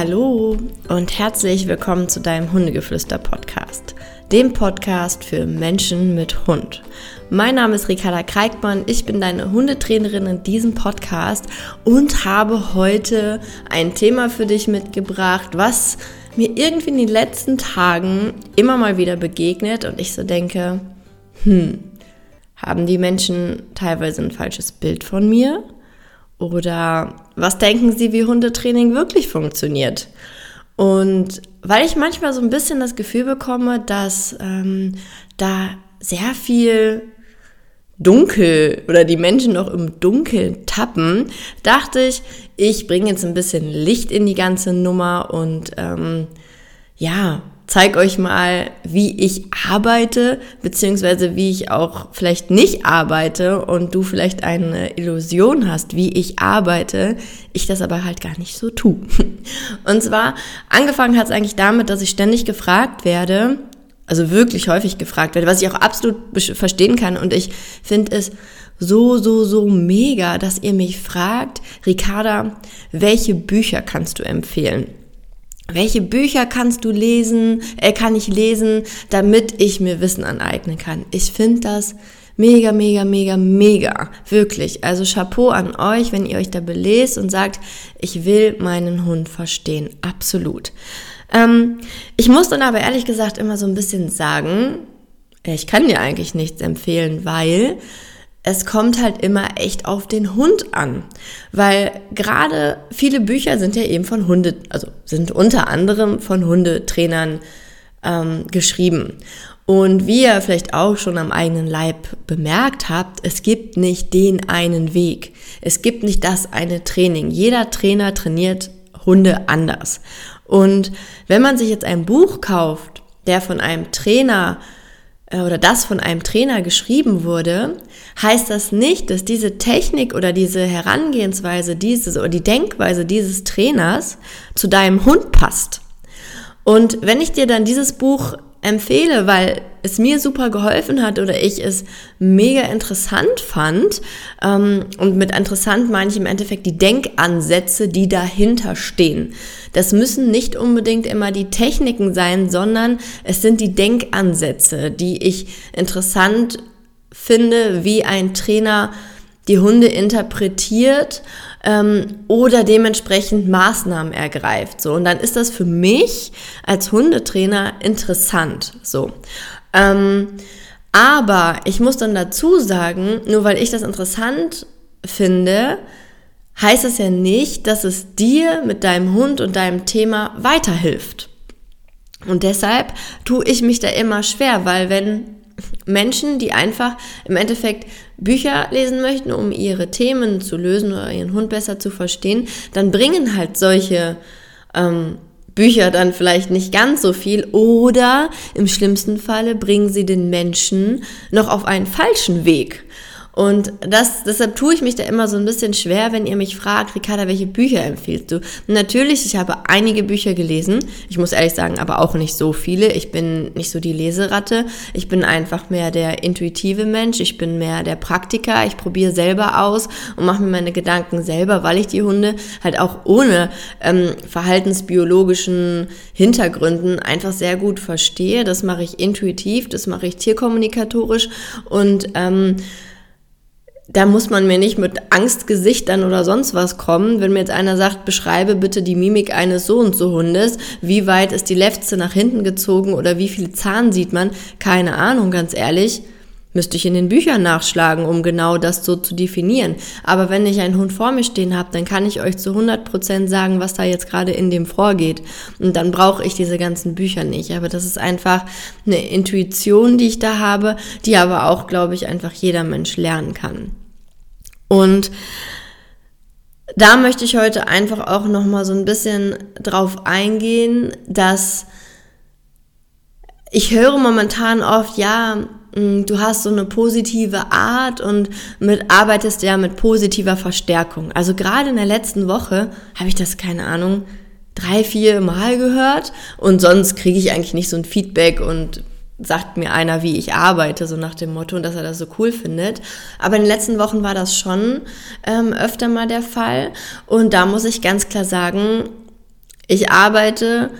Hallo und herzlich willkommen zu deinem Hundegeflüster-Podcast, dem Podcast für Menschen mit Hund. Mein Name ist Ricarda Kreikmann, ich bin deine Hundetrainerin in diesem Podcast und habe heute ein Thema für dich mitgebracht, was mir irgendwie in den letzten Tagen immer mal wieder begegnet und ich so denke, hm, haben die Menschen teilweise ein falsches Bild von mir? Oder was denken Sie, wie Hundetraining wirklich funktioniert? Und weil ich manchmal so ein bisschen das Gefühl bekomme, dass ähm, da sehr viel dunkel oder die Menschen noch im Dunkeln tappen, dachte ich, ich bringe jetzt ein bisschen Licht in die ganze Nummer und ähm, ja, zeige euch mal, wie ich arbeite, beziehungsweise wie ich auch vielleicht nicht arbeite und du vielleicht eine Illusion hast, wie ich arbeite, ich das aber halt gar nicht so tue. Und zwar, angefangen hat es eigentlich damit, dass ich ständig gefragt werde, also wirklich häufig gefragt werde, was ich auch absolut verstehen kann und ich finde es so, so, so mega, dass ihr mich fragt, Ricarda, welche Bücher kannst du empfehlen? Welche Bücher kannst du lesen, äh, kann ich lesen, damit ich mir Wissen aneignen kann. Ich finde das mega, mega, mega, mega. Wirklich. Also Chapeau an euch, wenn ihr euch da belest und sagt, ich will meinen Hund verstehen. Absolut. Ähm, ich muss dann aber ehrlich gesagt immer so ein bisschen sagen, ich kann dir eigentlich nichts empfehlen, weil es kommt halt immer echt auf den Hund an, weil gerade viele Bücher sind ja eben von Hunde, also sind unter anderem von Hundetrainern ähm, geschrieben. Und wie ihr vielleicht auch schon am eigenen Leib bemerkt habt, es gibt nicht den einen Weg. Es gibt nicht das eine Training. Jeder Trainer trainiert Hunde anders. Und wenn man sich jetzt ein Buch kauft, der von einem Trainer äh, oder das von einem Trainer geschrieben wurde, heißt das nicht, dass diese Technik oder diese Herangehensweise dieses oder die Denkweise dieses Trainers zu deinem Hund passt. Und wenn ich dir dann dieses Buch empfehle, weil es mir super geholfen hat oder ich es mega interessant fand. Ähm, und mit interessant meine ich im Endeffekt die Denkansätze, die dahinter stehen. Das müssen nicht unbedingt immer die Techniken sein, sondern es sind die Denkansätze, die ich interessant finde, wie ein Trainer die Hunde interpretiert ähm, oder dementsprechend Maßnahmen ergreift. So und dann ist das für mich als Hundetrainer interessant. So. Ähm, aber ich muss dann dazu sagen, nur weil ich das interessant finde, heißt es ja nicht, dass es dir mit deinem Hund und deinem Thema weiterhilft. Und deshalb tue ich mich da immer schwer, weil wenn Menschen, die einfach im Endeffekt Bücher lesen möchten, um ihre Themen zu lösen oder ihren Hund besser zu verstehen, dann bringen halt solche ähm, Bücher dann vielleicht nicht ganz so viel oder im schlimmsten Falle bringen sie den Menschen noch auf einen falschen Weg. Und das, deshalb tue ich mich da immer so ein bisschen schwer, wenn ihr mich fragt, Ricarda, welche Bücher empfiehlst du? Natürlich, ich habe einige Bücher gelesen. Ich muss ehrlich sagen, aber auch nicht so viele. Ich bin nicht so die Leseratte. Ich bin einfach mehr der intuitive Mensch. Ich bin mehr der Praktiker. Ich probiere selber aus und mache mir meine Gedanken selber, weil ich die Hunde halt auch ohne ähm, verhaltensbiologischen Hintergründen einfach sehr gut verstehe. Das mache ich intuitiv, das mache ich tierkommunikatorisch und ähm, da muss man mir nicht mit Angstgesichtern oder sonst was kommen. Wenn mir jetzt einer sagt, beschreibe bitte die Mimik eines so und so Hundes, wie weit ist die Lefze nach hinten gezogen oder wie viel Zahn sieht man, keine Ahnung, ganz ehrlich. Müsste ich in den Büchern nachschlagen, um genau das so zu definieren. Aber wenn ich einen Hund vor mir stehen habe, dann kann ich euch zu 100% sagen, was da jetzt gerade in dem vorgeht. Und dann brauche ich diese ganzen Bücher nicht. Aber das ist einfach eine Intuition, die ich da habe, die aber auch, glaube ich, einfach jeder Mensch lernen kann. Und da möchte ich heute einfach auch noch mal so ein bisschen drauf eingehen, dass ich höre momentan oft, ja, mm, du hast so eine positive Art und mit, arbeitest ja mit positiver Verstärkung. Also gerade in der letzten Woche habe ich das, keine Ahnung, drei, vier Mal gehört und sonst kriege ich eigentlich nicht so ein Feedback und sagt mir einer, wie ich arbeite, so nach dem Motto und dass er das so cool findet. Aber in den letzten Wochen war das schon ähm, öfter mal der Fall. Und da muss ich ganz klar sagen, ich arbeite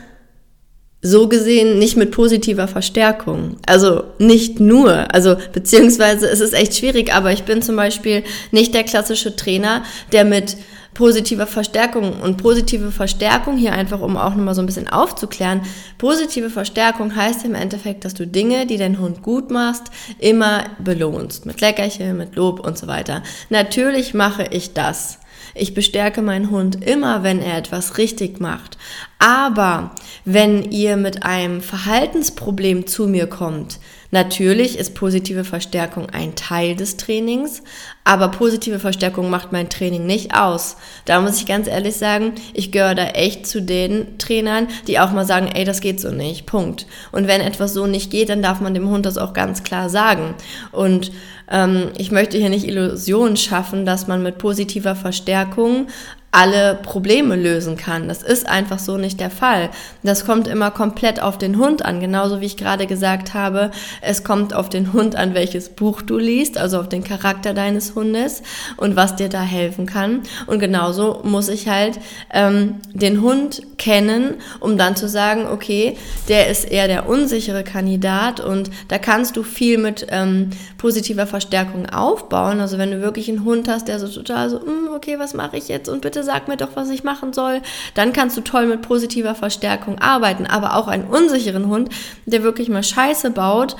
so gesehen nicht mit positiver Verstärkung. Also nicht nur, also beziehungsweise es ist echt schwierig, aber ich bin zum Beispiel nicht der klassische Trainer, der mit positiver Verstärkung und positive Verstärkung hier einfach, um auch nochmal so ein bisschen aufzuklären. Positive Verstärkung heißt im Endeffekt, dass du Dinge, die dein Hund gut machst, immer belohnst. Mit Leckerchen, mit Lob und so weiter. Natürlich mache ich das. Ich bestärke meinen Hund immer, wenn er etwas richtig macht. Aber wenn ihr mit einem Verhaltensproblem zu mir kommt, natürlich ist positive Verstärkung ein Teil des Trainings, aber positive Verstärkung macht mein Training nicht aus. Da muss ich ganz ehrlich sagen, ich gehöre da echt zu den Trainern, die auch mal sagen, ey, das geht so nicht. Punkt. Und wenn etwas so nicht geht, dann darf man dem Hund das auch ganz klar sagen. Und ähm, ich möchte hier nicht Illusionen schaffen, dass man mit positiver Verstärkung alle Probleme lösen kann. Das ist einfach so nicht der Fall. Das kommt immer komplett auf den Hund an. Genauso wie ich gerade gesagt habe, es kommt auf den Hund an, welches Buch du liest, also auf den Charakter deines Hundes und was dir da helfen kann. Und genauso muss ich halt ähm, den Hund kennen, um dann zu sagen, okay, der ist eher der unsichere Kandidat und da kannst du viel mit ähm, positiver Verstärkung aufbauen. Also wenn du wirklich einen Hund hast, der so total so, mm, okay, was mache ich jetzt und bitte bitte sag mir doch, was ich machen soll. Dann kannst du toll mit positiver Verstärkung arbeiten. Aber auch einen unsicheren Hund, der wirklich mal Scheiße baut,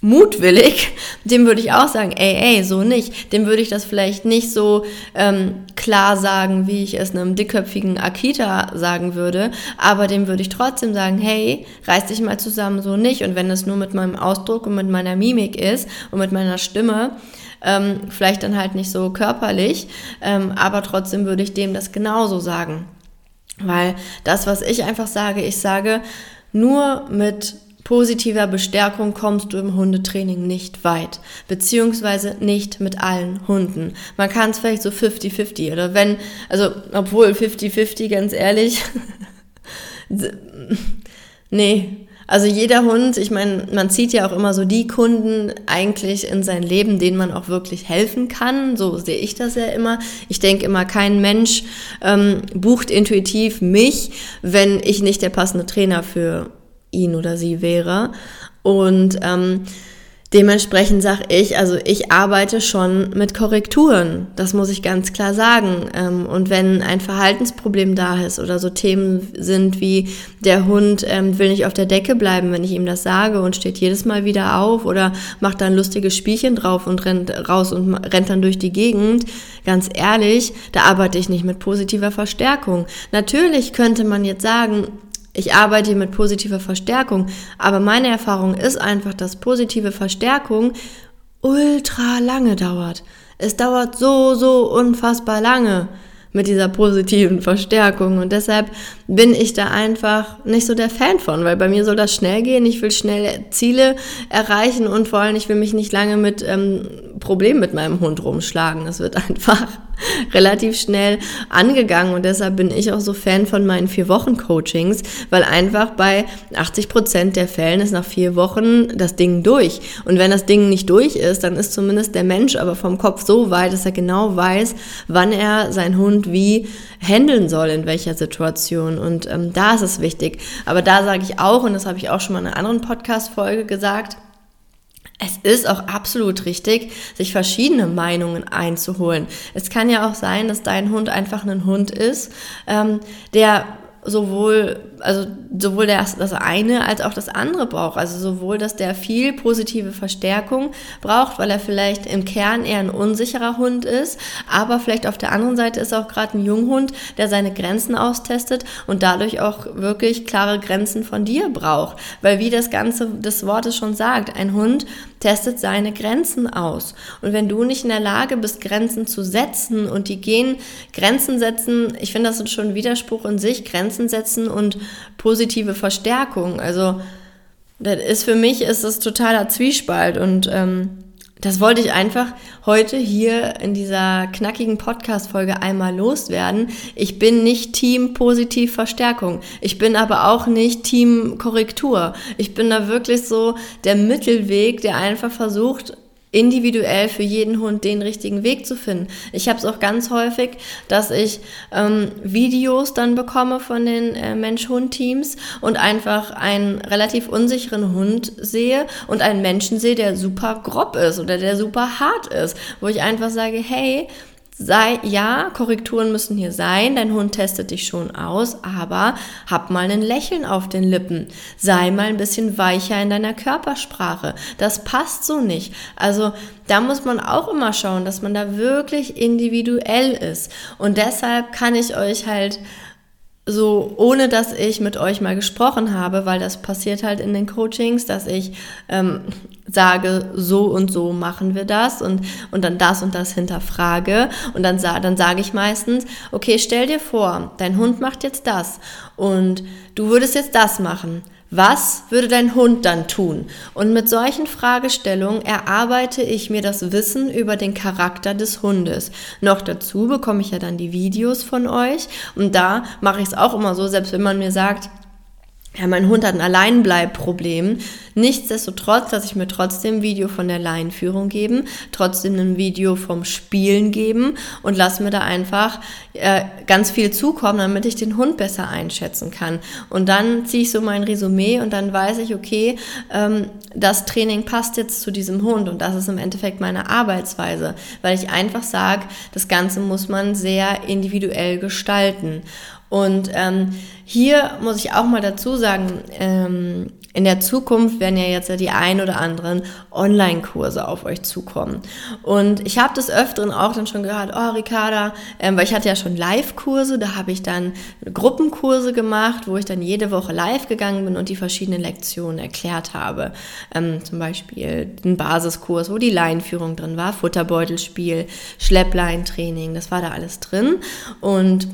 mutwillig, dem würde ich auch sagen, ey, ey, so nicht. Dem würde ich das vielleicht nicht so ähm, klar sagen, wie ich es einem dickköpfigen Akita sagen würde, aber dem würde ich trotzdem sagen, hey, reiß dich mal zusammen, so nicht. Und wenn es nur mit meinem Ausdruck und mit meiner Mimik ist und mit meiner Stimme, ähm, vielleicht dann halt nicht so körperlich, ähm, aber trotzdem würde ich dem das genauso sagen. Weil das, was ich einfach sage, ich sage, nur mit positiver Bestärkung kommst du im Hundetraining nicht weit, beziehungsweise nicht mit allen Hunden. Man kann es vielleicht so 50-50 oder wenn, also obwohl 50-50, ganz ehrlich, nee, also jeder Hund, ich meine, man zieht ja auch immer so die Kunden eigentlich in sein Leben, denen man auch wirklich helfen kann. So sehe ich das ja immer. Ich denke immer, kein Mensch ähm, bucht intuitiv mich, wenn ich nicht der passende Trainer für ihn oder sie wäre. Und ähm, Dementsprechend sage ich, also ich arbeite schon mit Korrekturen, das muss ich ganz klar sagen. Ähm, und wenn ein Verhaltensproblem da ist oder so Themen sind wie der Hund ähm, will nicht auf der Decke bleiben, wenn ich ihm das sage und steht jedes Mal wieder auf oder macht dann lustiges Spielchen drauf und rennt raus und rennt dann durch die Gegend, ganz ehrlich, da arbeite ich nicht mit positiver Verstärkung. Natürlich könnte man jetzt sagen, ich arbeite mit positiver Verstärkung, aber meine Erfahrung ist einfach, dass positive Verstärkung ultra lange dauert. Es dauert so, so unfassbar lange mit dieser positiven Verstärkung. Und deshalb bin ich da einfach nicht so der Fan von, weil bei mir soll das schnell gehen. Ich will schnell Ziele erreichen und vor allem, ich will mich nicht lange mit ähm, Problemen mit meinem Hund rumschlagen. Das wird einfach relativ schnell angegangen und deshalb bin ich auch so Fan von meinen vier Wochen Coachings, weil einfach bei 80 Prozent der Fällen ist nach vier Wochen das Ding durch. Und wenn das Ding nicht durch ist, dann ist zumindest der Mensch aber vom Kopf so weit, dass er genau weiß, wann er seinen Hund wie handeln soll, in welcher Situation. Und ähm, da ist es wichtig. Aber da sage ich auch, und das habe ich auch schon mal in einer anderen Podcast-Folge gesagt, es ist auch absolut richtig, sich verschiedene Meinungen einzuholen. Es kann ja auch sein, dass dein Hund einfach ein Hund ist, ähm, der sowohl, also sowohl das, das eine als auch das andere braucht. Also sowohl, dass der viel positive Verstärkung braucht, weil er vielleicht im Kern eher ein unsicherer Hund ist, aber vielleicht auf der anderen Seite ist auch gerade ein Junghund, der seine Grenzen austestet und dadurch auch wirklich klare Grenzen von dir braucht. Weil wie das Ganze des Wortes schon sagt, ein Hund testet seine Grenzen aus. Und wenn du nicht in der Lage bist, Grenzen zu setzen und die gehen, Grenzen setzen, ich finde, das ist schon ein Widerspruch in sich, Grenzen setzen und positive Verstärkung. Also, das ist für mich ist es totaler Zwiespalt und ähm, das wollte ich einfach heute hier in dieser knackigen Podcast-Folge einmal loswerden. Ich bin nicht Team Positiv Verstärkung. Ich bin aber auch nicht Team Korrektur. Ich bin da wirklich so der Mittelweg, der einfach versucht, individuell für jeden Hund den richtigen Weg zu finden. Ich habe es auch ganz häufig, dass ich ähm, Videos dann bekomme von den äh, Mensch-Hund-Teams und einfach einen relativ unsicheren Hund sehe und einen Menschen sehe, der super grob ist oder der super hart ist, wo ich einfach sage, hey, sei, ja, Korrekturen müssen hier sein, dein Hund testet dich schon aus, aber hab mal ein Lächeln auf den Lippen. Sei mal ein bisschen weicher in deiner Körpersprache. Das passt so nicht. Also, da muss man auch immer schauen, dass man da wirklich individuell ist. Und deshalb kann ich euch halt so ohne dass ich mit euch mal gesprochen habe, weil das passiert halt in den Coachings, dass ich ähm, sage, so und so machen wir das und, und dann das und das hinterfrage und dann, dann sage ich meistens, okay, stell dir vor, dein Hund macht jetzt das und du würdest jetzt das machen. Was würde dein Hund dann tun? Und mit solchen Fragestellungen erarbeite ich mir das Wissen über den Charakter des Hundes. Noch dazu bekomme ich ja dann die Videos von euch und da mache ich es auch immer so, selbst wenn man mir sagt, ja, mein Hund hat ein Alleinbleibproblem. Nichtsdestotrotz dass ich mir trotzdem ein Video von der Leinführung geben, trotzdem ein Video vom Spielen geben und lass mir da einfach äh, ganz viel zukommen, damit ich den Hund besser einschätzen kann. Und dann ziehe ich so mein Resümee und dann weiß ich, okay, ähm, das Training passt jetzt zu diesem Hund und das ist im Endeffekt meine Arbeitsweise, weil ich einfach sage, das Ganze muss man sehr individuell gestalten. Und ähm, hier muss ich auch mal dazu sagen, ähm, in der Zukunft werden ja jetzt ja die ein oder anderen Online-Kurse auf euch zukommen. Und ich habe das öfteren auch dann schon gehört, oh Ricarda, ähm, weil ich hatte ja schon Live-Kurse, da habe ich dann Gruppenkurse gemacht, wo ich dann jede Woche live gegangen bin und die verschiedenen Lektionen erklärt habe. Ähm, zum Beispiel den Basiskurs, wo die Leinführung drin war, Futterbeutelspiel, Schleppleintraining, das war da alles drin. Und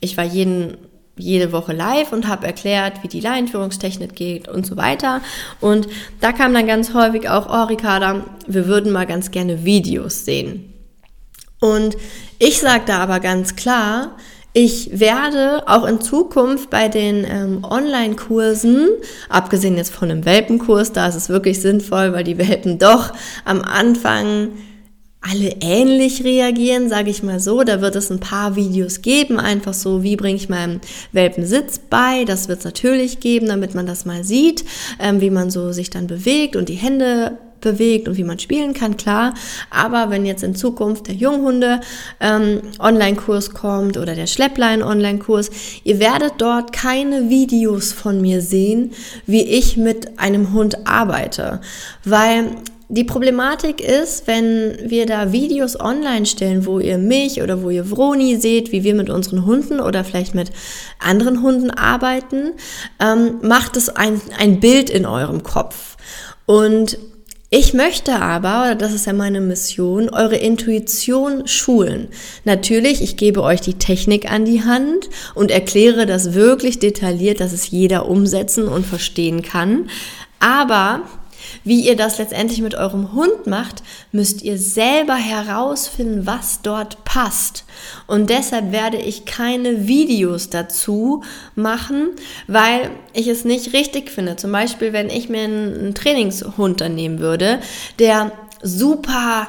ich war jeden jede Woche live und habe erklärt, wie die Laienführungstechnik geht und so weiter. Und da kam dann ganz häufig auch, oh Ricarda, wir würden mal ganz gerne Videos sehen. Und ich sage da aber ganz klar, ich werde auch in Zukunft bei den ähm, Online-Kursen, abgesehen jetzt von einem Welpenkurs, da ist es wirklich sinnvoll, weil die Welpen doch am Anfang alle ähnlich reagieren, sage ich mal so. Da wird es ein paar Videos geben, einfach so, wie bringe ich meinem Welpen Sitz bei. Das wird es natürlich geben, damit man das mal sieht, ähm, wie man so sich dann bewegt und die Hände bewegt und wie man spielen kann, klar. Aber wenn jetzt in Zukunft der Junghunde ähm, kommt oder der Schlepplein Online-Kurs, ihr werdet dort keine Videos von mir sehen, wie ich mit einem Hund arbeite, weil die Problematik ist, wenn wir da Videos online stellen, wo ihr mich oder wo ihr Vroni seht, wie wir mit unseren Hunden oder vielleicht mit anderen Hunden arbeiten, ähm, macht es ein, ein Bild in eurem Kopf. Und ich möchte aber, oder das ist ja meine Mission, eure Intuition schulen. Natürlich, ich gebe euch die Technik an die Hand und erkläre das wirklich detailliert, dass es jeder umsetzen und verstehen kann. Aber wie ihr das letztendlich mit eurem Hund macht, müsst ihr selber herausfinden, was dort passt. Und deshalb werde ich keine Videos dazu machen, weil ich es nicht richtig finde. Zum Beispiel, wenn ich mir einen Trainingshund dann nehmen würde, der super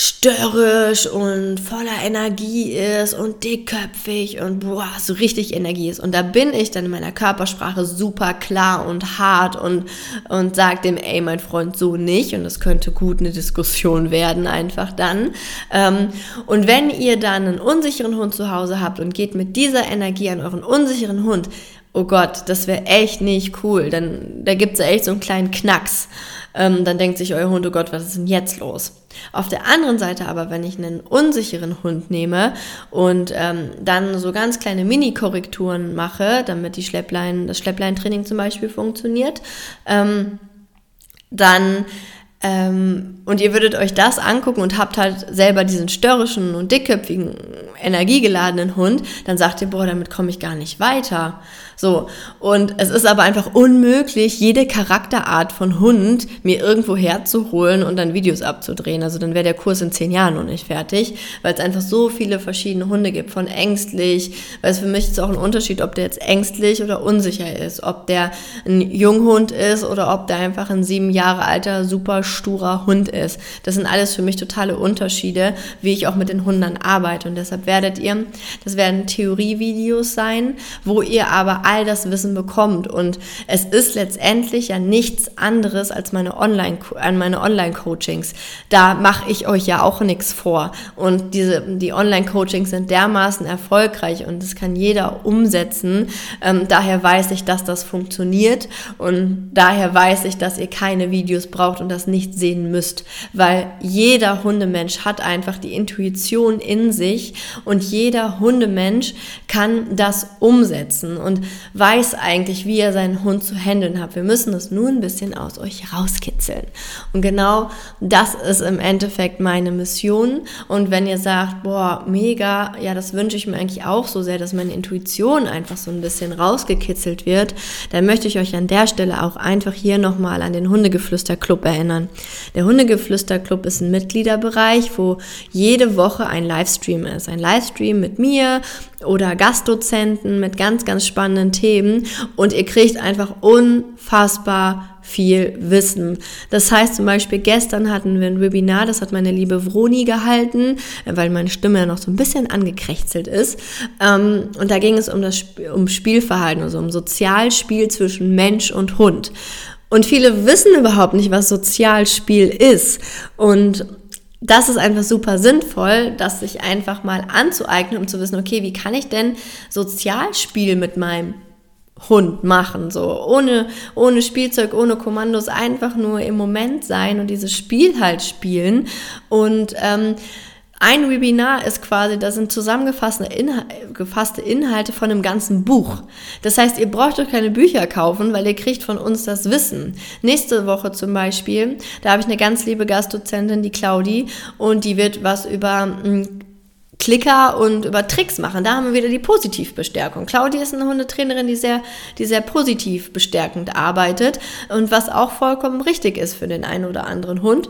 störrisch und voller Energie ist und dickköpfig und boah, so richtig Energie ist. Und da bin ich dann in meiner Körpersprache super klar und hart und, und sag dem, ey, mein Freund, so nicht. Und es könnte gut eine Diskussion werden, einfach dann. Ähm, und wenn ihr dann einen unsicheren Hund zu Hause habt und geht mit dieser Energie an euren unsicheren Hund, oh Gott, das wäre echt nicht cool. Dann, da gibt's ja echt so einen kleinen Knacks. Ähm, dann denkt sich euer Hund, oh Gott, was ist denn jetzt los? Auf der anderen Seite aber, wenn ich einen unsicheren Hund nehme und ähm, dann so ganz kleine Mini-Korrekturen mache, damit die Schlepplein, das Schleppleintraining zum Beispiel funktioniert, ähm, dann ähm, und ihr würdet euch das angucken und habt halt selber diesen störrischen und dickköpfigen, energiegeladenen Hund, dann sagt ihr, boah, damit komme ich gar nicht weiter. So, und es ist aber einfach unmöglich, jede Charakterart von Hund mir irgendwo herzuholen und dann Videos abzudrehen. Also dann wäre der Kurs in zehn Jahren noch nicht fertig, weil es einfach so viele verschiedene Hunde gibt, von ängstlich, weil es für mich ist auch ein Unterschied, ob der jetzt ängstlich oder unsicher ist, ob der ein Junghund ist oder ob der einfach ein sieben Jahre alter, super sturer Hund ist. Das sind alles für mich totale Unterschiede, wie ich auch mit den Hunden arbeite. Und deshalb werdet ihr, das werden Theorievideos sein, wo ihr aber all das Wissen bekommt. Und es ist letztendlich ja nichts anderes als meine Online, meine Online-Coachings. Da mache ich euch ja auch nichts vor. Und diese, die Online-Coachings sind dermaßen erfolgreich und das kann jeder umsetzen. Ähm, daher weiß ich, dass das funktioniert und daher weiß ich, dass ihr keine Videos braucht und das nicht sehen müsst, weil jeder Hundemensch hat einfach die Intuition in sich und jeder Hundemensch kann das umsetzen und weiß eigentlich, wie er seinen Hund zu handeln hat. Wir müssen das nur ein bisschen aus euch rauskitzeln. Und genau das ist im Endeffekt meine Mission. Und wenn ihr sagt, boah, mega, ja, das wünsche ich mir eigentlich auch so sehr, dass meine Intuition einfach so ein bisschen rausgekitzelt wird, dann möchte ich euch an der Stelle auch einfach hier nochmal an den Hundegeflüster-Club erinnern. Der Hundegeflüster-Club ist ein Mitgliederbereich, wo jede Woche ein Livestream ist. Ein Livestream mit mir oder Gastdozenten mit ganz, ganz spannenden Themen und ihr kriegt einfach unfassbar viel Wissen. Das heißt zum Beispiel, gestern hatten wir ein Webinar, das hat meine liebe Vroni gehalten, weil meine Stimme ja noch so ein bisschen angekrächzelt ist. Ähm, und da ging es um das um Spielverhalten, also um Sozialspiel zwischen Mensch und Hund. Und viele wissen überhaupt nicht, was Sozialspiel ist. Und das ist einfach super sinnvoll, das sich einfach mal anzueignen, um zu wissen, okay, wie kann ich denn Sozialspiel mit meinem Hund machen, so. Ohne, ohne Spielzeug, ohne Kommandos, einfach nur im Moment sein und dieses Spiel halt spielen. Und ähm, ein Webinar ist quasi, das sind zusammengefasste Inhalte, Inhalte von einem ganzen Buch. Das heißt, ihr braucht euch keine Bücher kaufen, weil ihr kriegt von uns das Wissen. Nächste Woche zum Beispiel, da habe ich eine ganz liebe Gastdozentin, die Claudi, und die wird was über hm, Klicker und über Tricks machen. Da haben wir wieder die Positivbestärkung. Claudia ist eine Hundetrainerin, die sehr, die sehr positiv bestärkend arbeitet und was auch vollkommen richtig ist für den einen oder anderen Hund.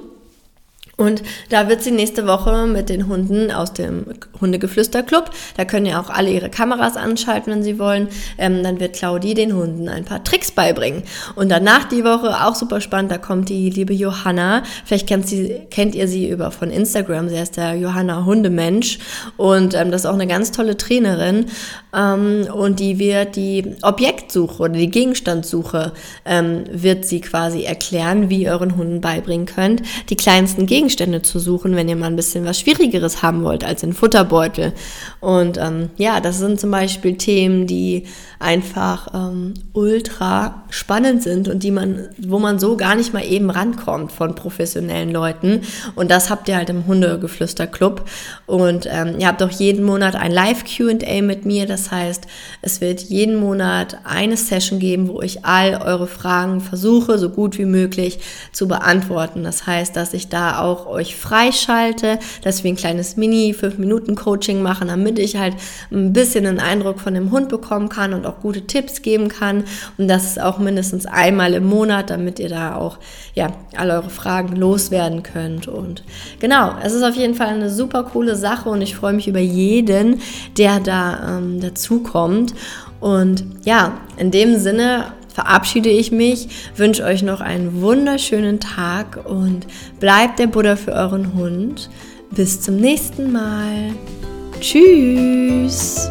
Und da wird sie nächste Woche mit den Hunden aus dem Hundegeflüster-Club, da können ja auch alle ihre Kameras anschalten, wenn sie wollen, ähm, dann wird Claudie den Hunden ein paar Tricks beibringen. Und danach die Woche, auch super spannend, da kommt die liebe Johanna, vielleicht kennt, sie, kennt ihr sie über von Instagram, sie ist der Johanna Hundemensch. Und ähm, das ist auch eine ganz tolle Trainerin. Ähm, und die wird die Objektsuche oder die Gegenstandssuche ähm, wird sie quasi erklären, wie ihr euren Hunden beibringen könnt, die kleinsten Gegenstände Gegenstände zu suchen, wenn ihr mal ein bisschen was Schwierigeres haben wollt als in Futterbeutel. Und ähm, ja, das sind zum Beispiel Themen, die einfach ähm, ultra spannend sind und die man, wo man so gar nicht mal eben rankommt von professionellen Leuten. Und das habt ihr halt im Hundegeflüster-Club. Und ähm, ihr habt auch jeden Monat ein Live-QA mit mir. Das heißt, es wird jeden Monat eine Session geben, wo ich all eure Fragen versuche, so gut wie möglich zu beantworten. Das heißt, dass ich da auch euch freischalte, dass wir ein kleines Mini 5-Minuten-Coaching machen, damit ich halt ein bisschen einen Eindruck von dem Hund bekommen kann und auch gute Tipps geben kann. Und das ist auch mindestens einmal im Monat, damit ihr da auch ja, all eure Fragen loswerden könnt. Und genau, es ist auf jeden Fall eine super coole Sache und ich freue mich über jeden, der da ähm, dazukommt. Und ja, in dem Sinne verabschiede ich mich, wünsche euch noch einen wunderschönen Tag und bleibt der Buddha für euren Hund. Bis zum nächsten Mal. Tschüss.